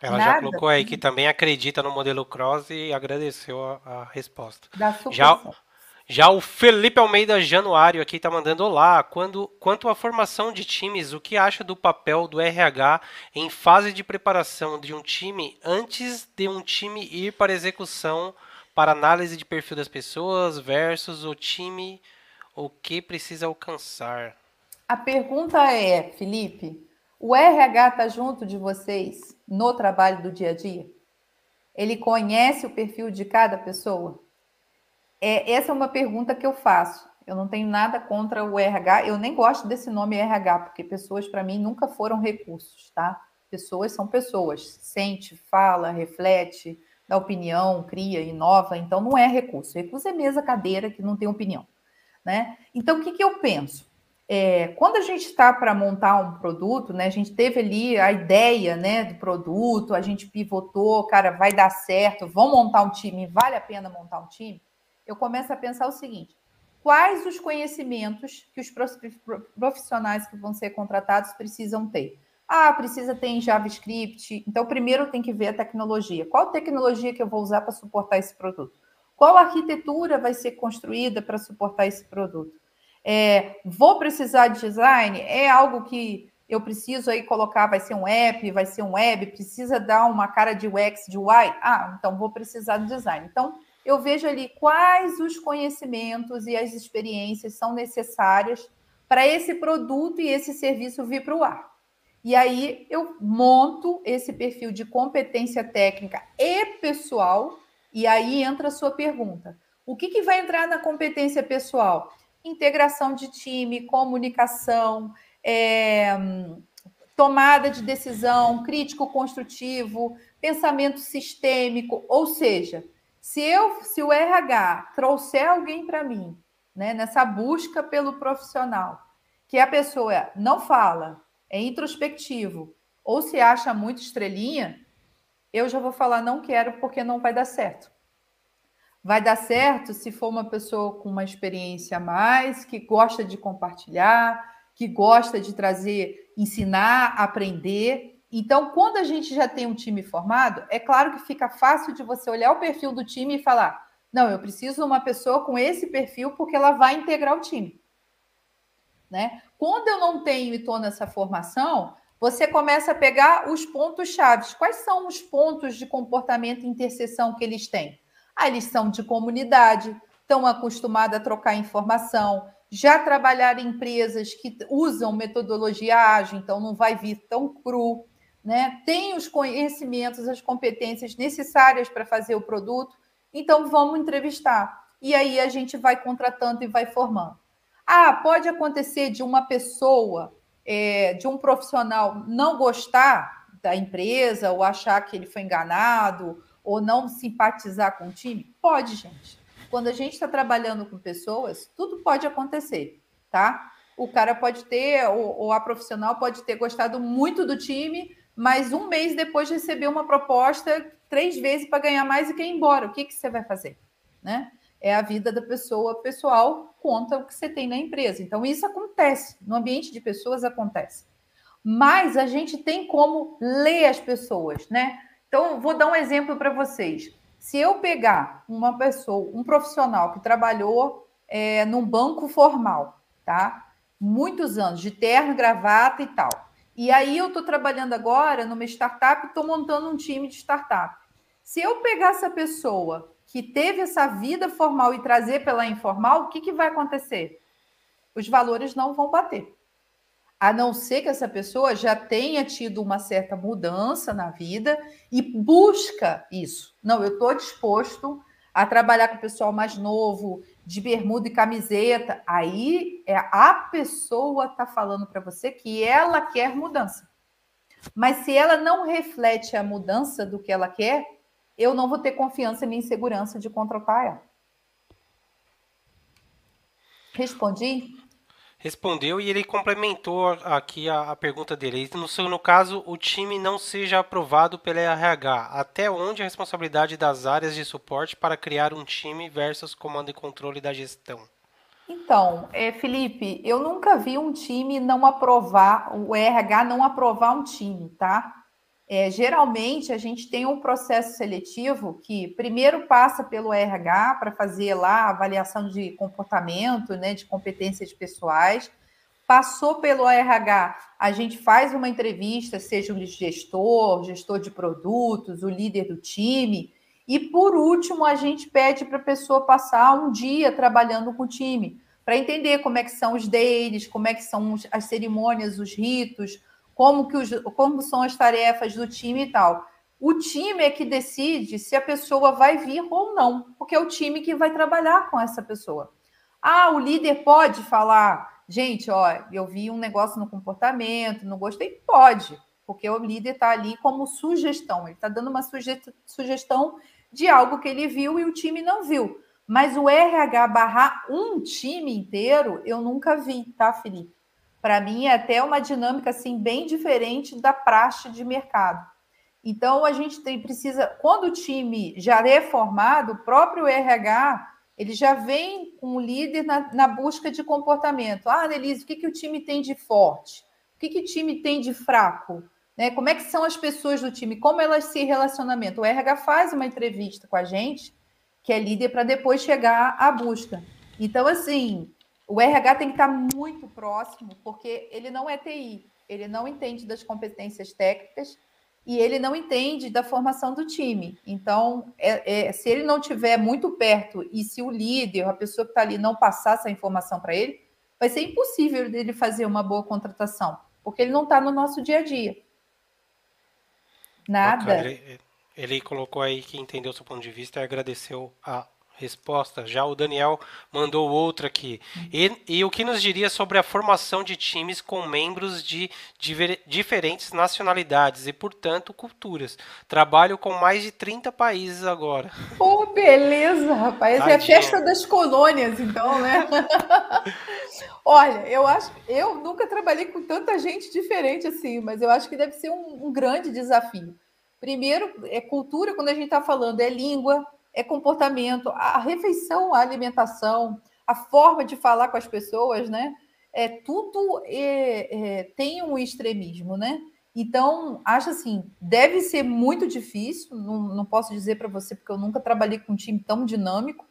Ela Nada. já colocou aí que também acredita no modelo Cross e agradeceu a, a resposta. já, já o Felipe Almeida Januário aqui está mandando olá. Quando, quanto à formação de times, o que acha do papel do RH em fase de preparação de um time antes de um time ir para execução para análise de perfil das pessoas versus o time o que precisa alcançar? A pergunta é, Felipe, o RH está junto de vocês no trabalho do dia a dia? Ele conhece o perfil de cada pessoa? É, essa é uma pergunta que eu faço. Eu não tenho nada contra o RH, eu nem gosto desse nome RH, porque pessoas, para mim, nunca foram recursos, tá? Pessoas são pessoas, sente, fala, reflete, dá opinião, cria, inova, então não é recurso. Recurso é mesa, cadeira que não tem opinião, né? Então, o que, que eu penso? É, quando a gente está para montar um produto, né, a gente teve ali a ideia né, do produto, a gente pivotou, cara, vai dar certo, vamos montar um time, vale a pena montar um time? Eu começo a pensar o seguinte: quais os conhecimentos que os profissionais que vão ser contratados precisam ter? Ah, precisa ter em JavaScript. Então, primeiro tem que ver a tecnologia. Qual tecnologia que eu vou usar para suportar esse produto? Qual arquitetura vai ser construída para suportar esse produto? É, vou precisar de design? É algo que eu preciso aí colocar, vai ser um app, vai ser um web, precisa dar uma cara de UX, de UI? Ah, então vou precisar de design. Então, eu vejo ali quais os conhecimentos e as experiências são necessárias para esse produto e esse serviço vir para o ar. E aí eu monto esse perfil de competência técnica e pessoal, e aí entra a sua pergunta. O que, que vai entrar na competência pessoal? Integração de time, comunicação, é, tomada de decisão, crítico construtivo, pensamento sistêmico, ou seja, se eu, se o RH trouxer alguém para mim, né, nessa busca pelo profissional, que a pessoa não fala, é introspectivo, ou se acha muito estrelinha, eu já vou falar não quero porque não vai dar certo. Vai dar certo se for uma pessoa com uma experiência a mais, que gosta de compartilhar, que gosta de trazer, ensinar, aprender. Então, quando a gente já tem um time formado, é claro que fica fácil de você olhar o perfil do time e falar: não, eu preciso de uma pessoa com esse perfil porque ela vai integrar o time. Né? Quando eu não tenho e estou nessa formação, você começa a pegar os pontos chaves. Quais são os pontos de comportamento e interseção que eles têm? Ah, eles são de comunidade, estão acostumados a trocar informação, já trabalhar em empresas que usam metodologia ágil, então não vai vir tão cru, né? Tem os conhecimentos, as competências necessárias para fazer o produto, então vamos entrevistar. E aí a gente vai contratando e vai formando. Ah, pode acontecer de uma pessoa, é, de um profissional não gostar da empresa, ou achar que ele foi enganado, ou não simpatizar com o time? Pode, gente. Quando a gente está trabalhando com pessoas, tudo pode acontecer, tá? O cara pode ter, ou, ou a profissional pode ter gostado muito do time, mas um mês depois recebeu uma proposta três vezes para ganhar mais e quer ir embora. O que, que você vai fazer? Né? é a vida da pessoa pessoal conta o que você tem na empresa. Então, isso acontece, no ambiente de pessoas acontece. Mas a gente tem como ler as pessoas, né? Então, vou dar um exemplo para vocês. Se eu pegar uma pessoa, um profissional que trabalhou é, num banco formal, tá? Muitos anos, de terno, gravata e tal. E aí eu estou trabalhando agora numa startup, estou montando um time de startup. Se eu pegar essa pessoa que teve essa vida formal e trazer pela informal, o que, que vai acontecer? Os valores não vão bater. A não ser que essa pessoa já tenha tido uma certa mudança na vida e busca isso. Não, eu estou disposto a trabalhar com o pessoal mais novo, de bermuda e camiseta. Aí é a pessoa está falando para você que ela quer mudança. Mas se ela não reflete a mudança do que ela quer, eu não vou ter confiança nem segurança de contratar ela. Respondi? Respondeu e ele complementou aqui a, a pergunta dele. No, no caso, o time não seja aprovado pela RH. Até onde a responsabilidade das áreas de suporte para criar um time versus comando e controle da gestão? Então, é, Felipe, eu nunca vi um time não aprovar, o RH não aprovar um time, tá? É, geralmente, a gente tem um processo seletivo que primeiro passa pelo RH para fazer lá avaliação de comportamento, né, de competências pessoais. Passou pelo RH, a gente faz uma entrevista, seja o gestor, gestor de produtos, o líder do time. E, por último, a gente pede para a pessoa passar um dia trabalhando com o time, para entender como é que são os deles, como é que são as cerimônias, os ritos, como, que os, como são as tarefas do time e tal. O time é que decide se a pessoa vai vir ou não, porque é o time que vai trabalhar com essa pessoa. Ah, o líder pode falar, gente, ó, eu vi um negócio no comportamento, não gostei, pode, porque o líder está ali como sugestão, ele está dando uma sugestão de algo que ele viu e o time não viu. Mas o RH barrar um time inteiro, eu nunca vi, tá, Felipe? Para mim é até uma dinâmica assim bem diferente da praxe de mercado. Então a gente tem, precisa, quando o time já é formado, o próprio RH ele já vem com o líder na, na busca de comportamento. Ah, Denise, o que, que o time tem de forte? O que, que o time tem de fraco? Né? Como é que são as pessoas do time? Como elas se relacionamento? O RH faz uma entrevista com a gente, que é líder, para depois chegar à busca. Então, assim, o RH tem que estar muito próximo, porque ele não é TI, ele não entende das competências técnicas e ele não entende da formação do time. Então, é, é, se ele não estiver muito perto e se o líder, a pessoa que está ali, não passar essa informação para ele, vai ser impossível dele fazer uma boa contratação, porque ele não está no nosso dia a dia. Nada. Ele, ele colocou aí que entendeu seu ponto de vista e agradeceu a resposta. Já o Daniel mandou outra aqui. E, e, o que nos diria sobre a formação de times com membros de diver, diferentes nacionalidades e, portanto, culturas? Trabalho com mais de 30 países agora. Pô, beleza, rapaz. É a festa das colônias, então, né? *laughs* Olha, eu acho, eu nunca trabalhei com tanta gente diferente assim, mas eu acho que deve ser um, um grande desafio. Primeiro, é cultura, quando a gente está falando, é língua, é comportamento, a refeição, a alimentação, a forma de falar com as pessoas, né? É, tudo é, é, tem um extremismo, né? Então, acho assim, deve ser muito difícil, não, não posso dizer para você, porque eu nunca trabalhei com um time tão dinâmico,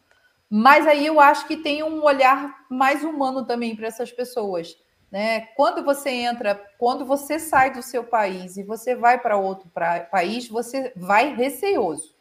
mas aí eu acho que tem um olhar mais humano também para essas pessoas. Né? Quando você entra, quando você sai do seu país e você vai para outro pra, país, você vai receoso.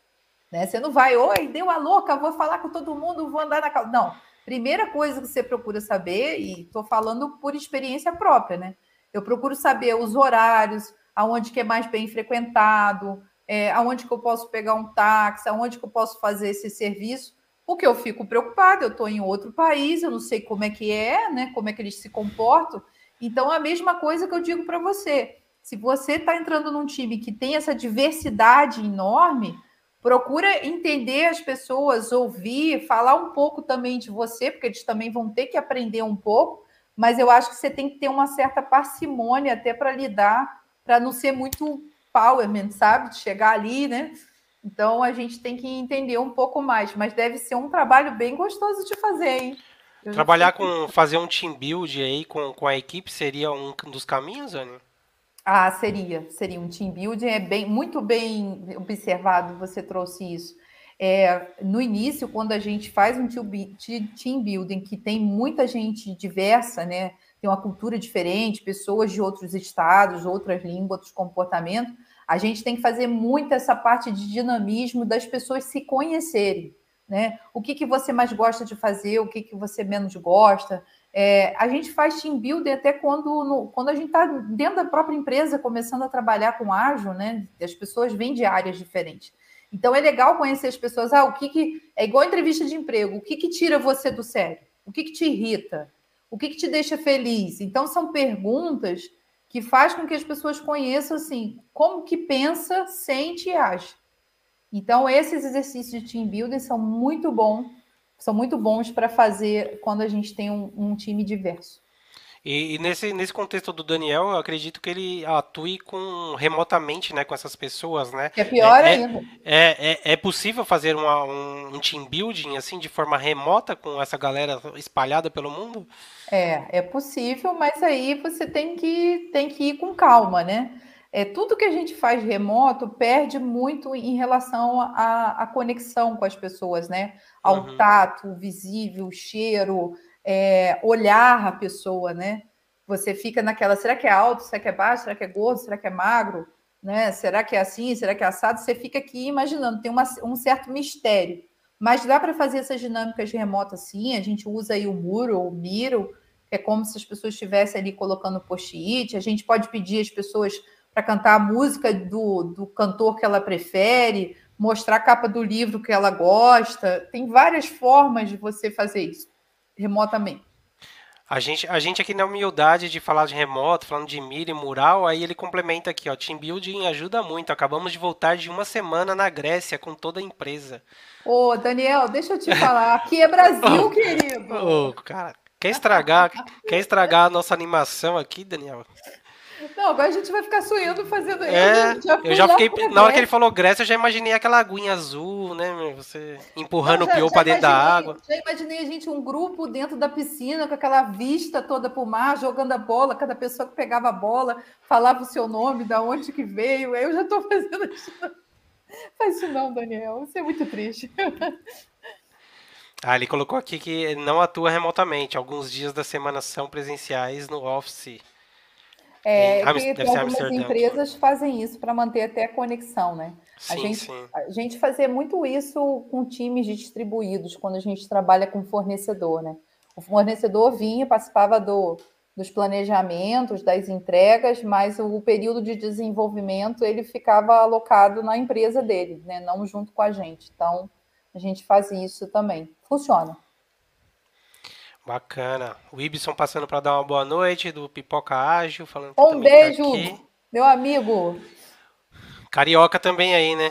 Né? Você não vai, oi, deu a louca, vou falar com todo mundo, vou andar na calça. Não. Primeira coisa que você procura saber, e estou falando por experiência própria, né? Eu procuro saber os horários, aonde que é mais bem frequentado, é, aonde que eu posso pegar um táxi, aonde que eu posso fazer esse serviço, porque eu fico preocupada, eu estou em outro país, eu não sei como é que é, né? Como é que eles se comportam. Então, a mesma coisa que eu digo para você. Se você está entrando num time que tem essa diversidade enorme, procura entender as pessoas, ouvir, falar um pouco também de você, porque eles também vão ter que aprender um pouco, mas eu acho que você tem que ter uma certa parcimônia até para lidar, para não ser muito powerman, sabe? De chegar ali, né? Então a gente tem que entender um pouco mais, mas deve ser um trabalho bem gostoso de fazer, hein? Eu Trabalhar com fazer um team build aí com, com a equipe seria um dos caminhos, Ana? Ah, seria, seria um team building, é bem, muito bem observado, você trouxe isso. É, no início, quando a gente faz um team building que tem muita gente diversa, né? Tem uma cultura diferente, pessoas de outros estados, outras línguas, outros comportamentos, a gente tem que fazer muito essa parte de dinamismo das pessoas se conhecerem, né? O que, que você mais gosta de fazer, o que, que você menos gosta. É, a gente faz team building até quando, no, quando a gente está dentro da própria empresa, começando a trabalhar com ágil, né? As pessoas vêm de áreas diferentes. Então é legal conhecer as pessoas. Ah, o que, que é igual entrevista de emprego? O que, que tira você do sério? O que, que te irrita? O que, que te deixa feliz? Então são perguntas que faz com que as pessoas conheçam assim como que pensa, sente e age. Então esses exercícios de team building são muito bons, são muito bons para fazer quando a gente tem um, um time diverso. E, e, nesse, nesse contexto do Daniel, eu acredito que ele atue com remotamente né, com essas pessoas, né? Que é pior é, é ainda. É, é, é, possível fazer uma, um, um, team building assim de forma remota com essa galera espalhada pelo mundo? É, é possível, mas aí você tem que, tem que ir com calma, né? É, tudo que a gente faz remoto perde muito em relação à, conexão com as pessoas, né? Ao uhum. tato, visível, cheiro, é, olhar a pessoa, né? Você fica naquela, será que é alto, será que é baixo, será que é gordo, será que é magro, né? Será que é assim, será que é assado? Você fica aqui imaginando, tem uma, um certo mistério. Mas dá para fazer essas dinâmicas remotas sim, a gente usa aí o muro, o miro, é como se as pessoas estivessem ali colocando post-it, a gente pode pedir às pessoas para cantar a música do, do cantor que ela prefere, mostrar a capa do livro que ela gosta. Tem várias formas de você fazer isso remotamente. A gente, a gente aqui na humildade de falar de remoto, falando de mira e mural, aí ele complementa aqui, ó, team building ajuda muito. Acabamos de voltar de uma semana na Grécia com toda a empresa. Ô, Daniel, deixa eu te falar, aqui é Brasil, *laughs* querido. Ô, cara, quer estragar, quer estragar a nossa animação aqui, Daniel? Não, agora a gente vai ficar sonhando fazendo é, eu já, eu já fiquei. Na hora que ele falou Grécia, eu já imaginei aquela aguinha azul, né? Você empurrando já, o pior para dentro da água. Já imaginei a gente, um grupo dentro da piscina, com aquela vista toda pro mar, jogando a bola, cada pessoa que pegava a bola falava o seu nome, da onde que veio. Eu já estou *laughs* fazendo isso. Faz isso não, Daniel. Isso é muito triste. Ah, ele colocou aqui que não atua remotamente. Alguns dias da semana são presenciais no office. É, que tem algumas empresas fazem isso para manter até a conexão, né? Sim, a, gente, sim. a gente fazia muito isso com times distribuídos, quando a gente trabalha com fornecedor, né? O fornecedor vinha, participava do, dos planejamentos, das entregas, mas o período de desenvolvimento ele ficava alocado na empresa dele, né? Não junto com a gente. Então, a gente faz isso também. Funciona. Bacana. O Ibson passando para dar uma boa noite, do Pipoca Ágil, falando que Um tá beijo, tá meu amigo. Carioca também aí, né?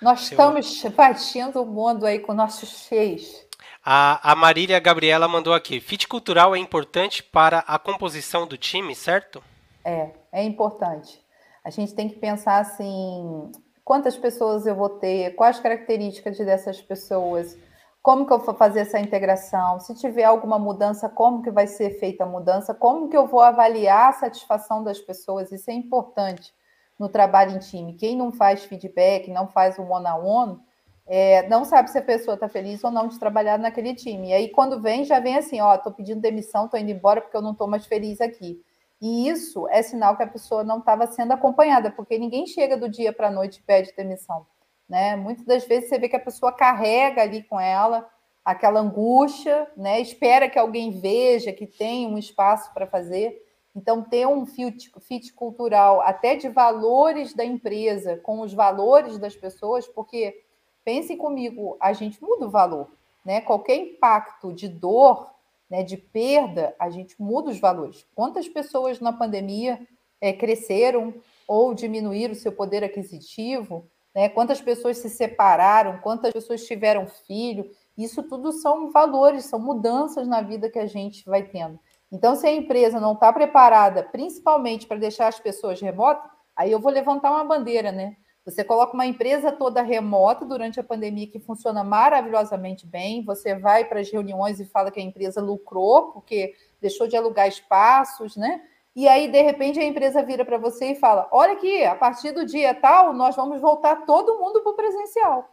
Nós Seu... estamos batendo o mundo aí com nossos cheios. A, a Marília Gabriela mandou aqui. Fit cultural é importante para a composição do time, certo? É, é importante. A gente tem que pensar assim, quantas pessoas eu vou ter, quais características dessas pessoas, como que eu vou fazer essa integração, se tiver alguma mudança, como que vai ser feita a mudança, como que eu vou avaliar a satisfação das pessoas, isso é importante no trabalho em time. Quem não faz feedback, não faz o one-on-one, -on é, não sabe se a pessoa está feliz ou não de trabalhar naquele time. E aí, quando vem, já vem assim, ó, estou pedindo demissão, estou indo embora porque eu não estou mais feliz aqui. E isso é sinal que a pessoa não estava sendo acompanhada, porque ninguém chega do dia para a noite e pede demissão. Né? Muitas das vezes você vê que a pessoa carrega ali com ela aquela angústia, né? espera que alguém veja, que tem um espaço para fazer. Então, ter um fit, fit cultural, até de valores da empresa, com os valores das pessoas, porque pensem comigo, a gente muda o valor. Né? Qualquer impacto de dor né, de perda, a gente muda os valores. Quantas pessoas na pandemia é, cresceram ou diminuíram o seu poder aquisitivo? Né? Quantas pessoas se separaram? Quantas pessoas tiveram filho? Isso tudo são valores, são mudanças na vida que a gente vai tendo. Então, se a empresa não está preparada, principalmente para deixar as pessoas remotas, aí eu vou levantar uma bandeira, né? Você coloca uma empresa toda remota durante a pandemia que funciona maravilhosamente bem. Você vai para as reuniões e fala que a empresa lucrou porque deixou de alugar espaços, né? E aí, de repente, a empresa vira para você e fala: Olha aqui, a partir do dia tal, nós vamos voltar todo mundo para o presencial.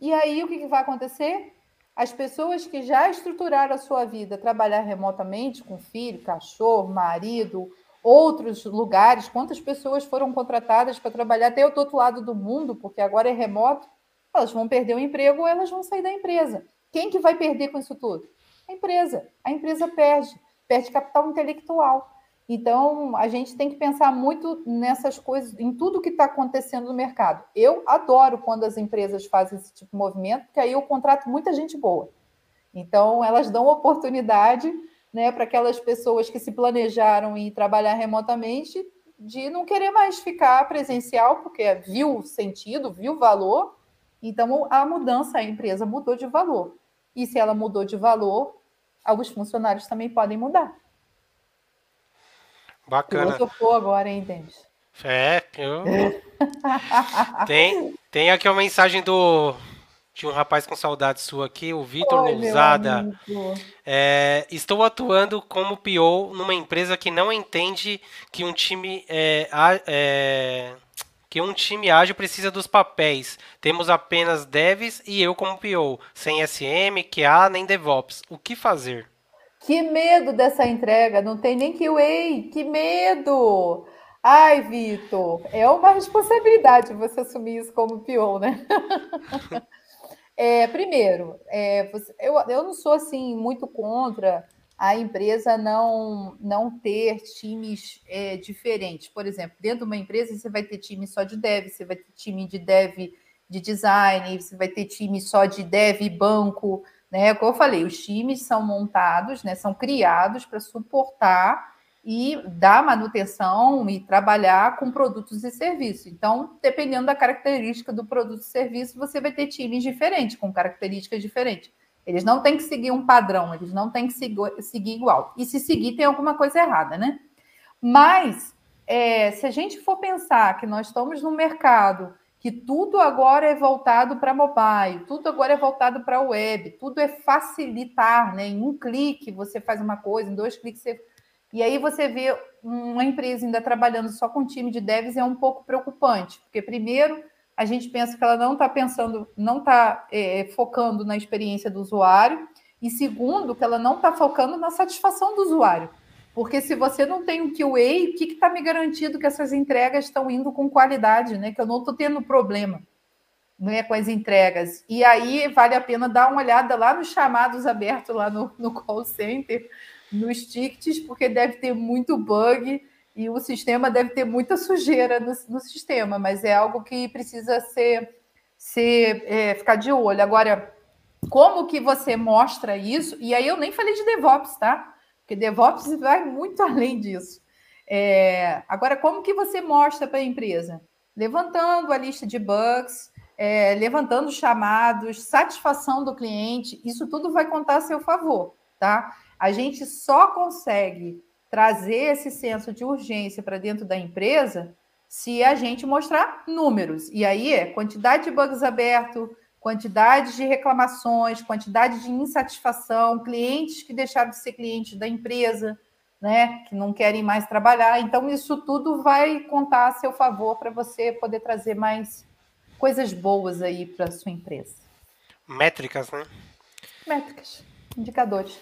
E aí, o que, que vai acontecer? As pessoas que já estruturaram a sua vida, trabalhar remotamente com filho, cachorro, marido, outros lugares, quantas pessoas foram contratadas para trabalhar até o outro lado do mundo, porque agora é remoto, elas vão perder o emprego ou elas vão sair da empresa. Quem que vai perder com isso tudo? A empresa. A empresa perde, perde capital intelectual. Então, a gente tem que pensar muito nessas coisas, em tudo que está acontecendo no mercado. Eu adoro quando as empresas fazem esse tipo de movimento, porque aí eu contrato muita gente boa. Então, elas dão oportunidade né, para aquelas pessoas que se planejaram em trabalhar remotamente, de não querer mais ficar presencial, porque viu sentido, viu valor. Então, a mudança, a empresa mudou de valor. E se ela mudou de valor, alguns funcionários também podem mudar. Bacana. Filosofou agora, hein, Denis? É, eu... *laughs* tem, tem aqui uma mensagem do tinha um rapaz com saudade sua aqui, o Vitor Lousada. É, estou atuando como PO numa empresa que não entende que um time é, é, que um time ágil precisa dos papéis. Temos apenas devs e eu como PO, sem SM, QA nem DevOps. O que fazer? Que medo dessa entrega, não tem nem QA, que medo! Ai, Vitor, é uma responsabilidade você assumir isso como PO, né? *laughs* É, primeiro, é, eu, eu não sou assim muito contra a empresa não, não ter times é, diferentes. Por exemplo, dentro de uma empresa você vai ter time só de dev, você vai ter time de dev de design, você vai ter time só de dev banco, né? Como eu falei, os times são montados, né? São criados para suportar e dar manutenção e trabalhar com produtos e serviços. Então, dependendo da característica do produto e serviço, você vai ter times diferentes, com características diferentes. Eles não têm que seguir um padrão, eles não têm que seguir igual. E se seguir, tem alguma coisa errada, né? Mas, é, se a gente for pensar que nós estamos no mercado que tudo agora é voltado para mobile, tudo agora é voltado para web, tudo é facilitar, né? Em um clique você faz uma coisa, em dois cliques você e aí você vê uma empresa ainda trabalhando só com time de devs é um pouco preocupante, porque primeiro a gente pensa que ela não está pensando, não está é, focando na experiência do usuário, e segundo, que ela não está focando na satisfação do usuário. Porque se você não tem um QA, o que está me garantindo que essas entregas estão indo com qualidade, né? Que eu não estou tendo problema né, com as entregas. E aí vale a pena dar uma olhada lá nos chamados abertos lá no, no call center nos tickets, porque deve ter muito bug e o sistema deve ter muita sujeira no, no sistema, mas é algo que precisa ser, ser é, ficar de olho. Agora, como que você mostra isso? E aí eu nem falei de DevOps, tá? Porque DevOps vai muito *laughs* além disso. É, agora, como que você mostra para a empresa? Levantando a lista de bugs, é, levantando chamados, satisfação do cliente, isso tudo vai contar a seu favor, tá? A gente só consegue trazer esse senso de urgência para dentro da empresa se a gente mostrar números. E aí é quantidade de bugs abertos, quantidade de reclamações, quantidade de insatisfação, clientes que deixaram de ser clientes da empresa, né, que não querem mais trabalhar. Então, isso tudo vai contar a seu favor para você poder trazer mais coisas boas aí para a sua empresa. Métricas, né? Métricas, indicadores.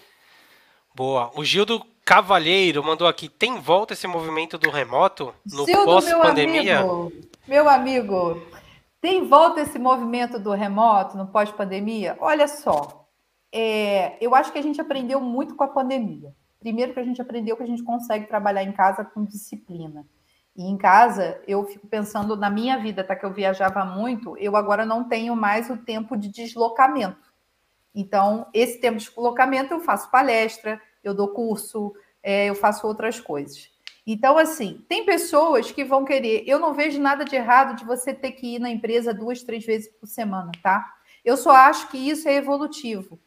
Boa. O Gildo Cavalheiro mandou aqui: tem volta esse movimento do remoto no pós-pandemia? Meu amigo, meu amigo, tem volta esse movimento do remoto no pós-pandemia? Olha só, é, eu acho que a gente aprendeu muito com a pandemia. Primeiro que a gente aprendeu que a gente consegue trabalhar em casa com disciplina. E em casa, eu fico pensando na minha vida, tá? Que eu viajava muito, eu agora não tenho mais o tempo de deslocamento. Então, esse tempo de deslocamento eu faço palestra, eu dou curso, é, eu faço outras coisas. Então, assim, tem pessoas que vão querer. Eu não vejo nada de errado de você ter que ir na empresa duas, três vezes por semana, tá? Eu só acho que isso é evolutivo.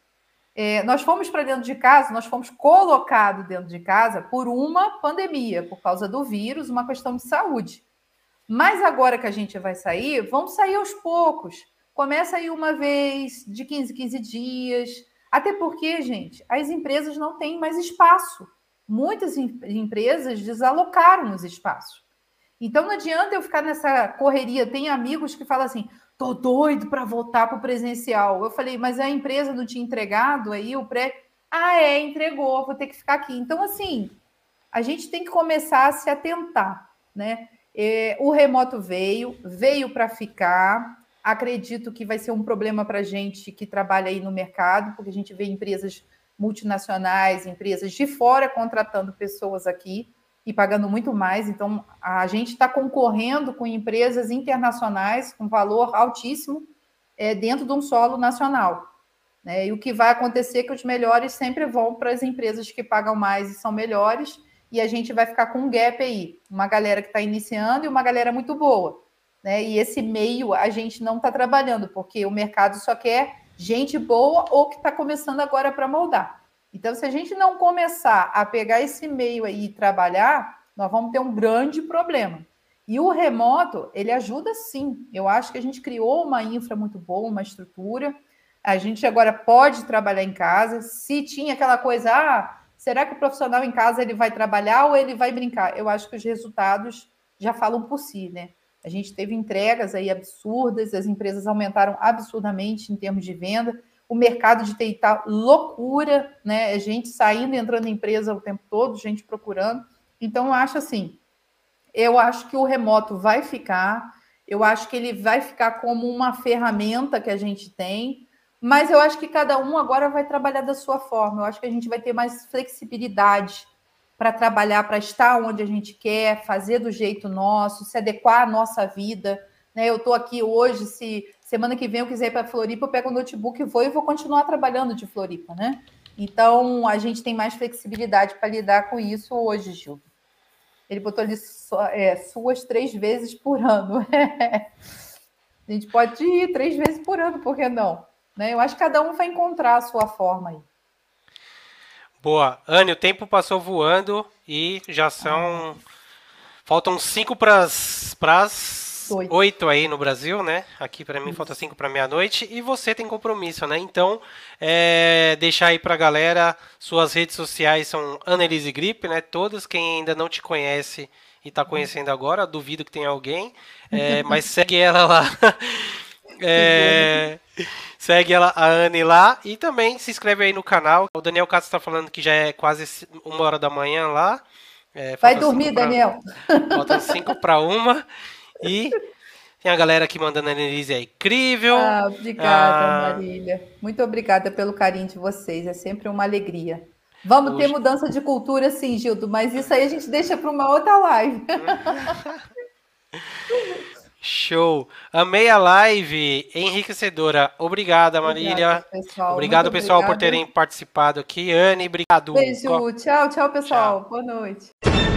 É, nós fomos para dentro de casa, nós fomos colocados dentro de casa por uma pandemia, por causa do vírus, uma questão de saúde. Mas agora que a gente vai sair, vamos sair aos poucos. Começa aí uma vez, de 15 15 dias. Até porque, gente, as empresas não têm mais espaço. Muitas em empresas desalocaram os espaços. Então não adianta eu ficar nessa correria. Tem amigos que falam assim: tô doido para voltar para o presencial. Eu falei, mas a empresa não tinha entregado aí o pré. Ah, é, entregou, vou ter que ficar aqui. Então, assim, a gente tem que começar a se atentar, né? É, o remoto veio, veio para ficar. Acredito que vai ser um problema para a gente que trabalha aí no mercado, porque a gente vê empresas multinacionais, empresas de fora contratando pessoas aqui e pagando muito mais. Então, a gente está concorrendo com empresas internacionais com valor altíssimo é, dentro de um solo nacional. Né? E o que vai acontecer é que os melhores sempre vão para as empresas que pagam mais e são melhores, e a gente vai ficar com um gap aí, uma galera que está iniciando e uma galera muito boa. Né? E esse meio a gente não está trabalhando, porque o mercado só quer gente boa ou que está começando agora para moldar. Então, se a gente não começar a pegar esse meio aí e trabalhar, nós vamos ter um grande problema. E o remoto, ele ajuda sim. Eu acho que a gente criou uma infra muito boa, uma estrutura. A gente agora pode trabalhar em casa. Se tinha aquela coisa, ah, será que o profissional em casa ele vai trabalhar ou ele vai brincar? Eu acho que os resultados já falam por si, né? A gente teve entregas aí absurdas, as empresas aumentaram absurdamente em termos de venda. O mercado de TI está loucura, né? É gente saindo e entrando em empresa o tempo todo, gente procurando. Então, eu acho assim, eu acho que o remoto vai ficar, eu acho que ele vai ficar como uma ferramenta que a gente tem, mas eu acho que cada um agora vai trabalhar da sua forma. Eu acho que a gente vai ter mais flexibilidade para trabalhar, para estar onde a gente quer, fazer do jeito nosso, se adequar à nossa vida. Né? Eu estou aqui hoje, se semana que vem eu quiser ir para Floripa, eu pego o notebook e vou e vou continuar trabalhando de Floripa, né? Então a gente tem mais flexibilidade para lidar com isso hoje, Gil. Ele botou ali é, suas três vezes por ano. *laughs* a gente pode ir três vezes por ano, por que não? Né? Eu acho que cada um vai encontrar a sua forma aí. Boa. Anne, o tempo passou voando e já são. Faltam cinco para as oito aí no Brasil, né? Aqui para mim Isso. falta cinco para meia-noite e você tem compromisso, né? Então, é, deixar aí para a galera, suas redes sociais são Annelise Grip, né? Todas, quem ainda não te conhece e está conhecendo agora, duvido que tenha alguém, é, *laughs* mas segue ela lá. *laughs* É, segue ela, a Anne lá e também se inscreve aí no canal. O Daniel Castro está falando que já é quase uma hora da manhã lá. É, Vai dormir, pra, Daniel. Faltam cinco para uma. E tem a galera aqui mandando a Annelise é incrível. Ah, obrigada, ah, Marília. Muito obrigada pelo carinho de vocês. É sempre uma alegria. Vamos Hoje... ter mudança de cultura, sim, Gildo, mas isso aí a gente deixa para uma outra live. *laughs* Show. Amei a live, enriquecedora. Obrigada, Marília. Obrigado, pessoal, obrigado, pessoal por terem participado aqui. Anne, obrigado. Beijo, tchau, tchau, pessoal. Tchau. Boa noite.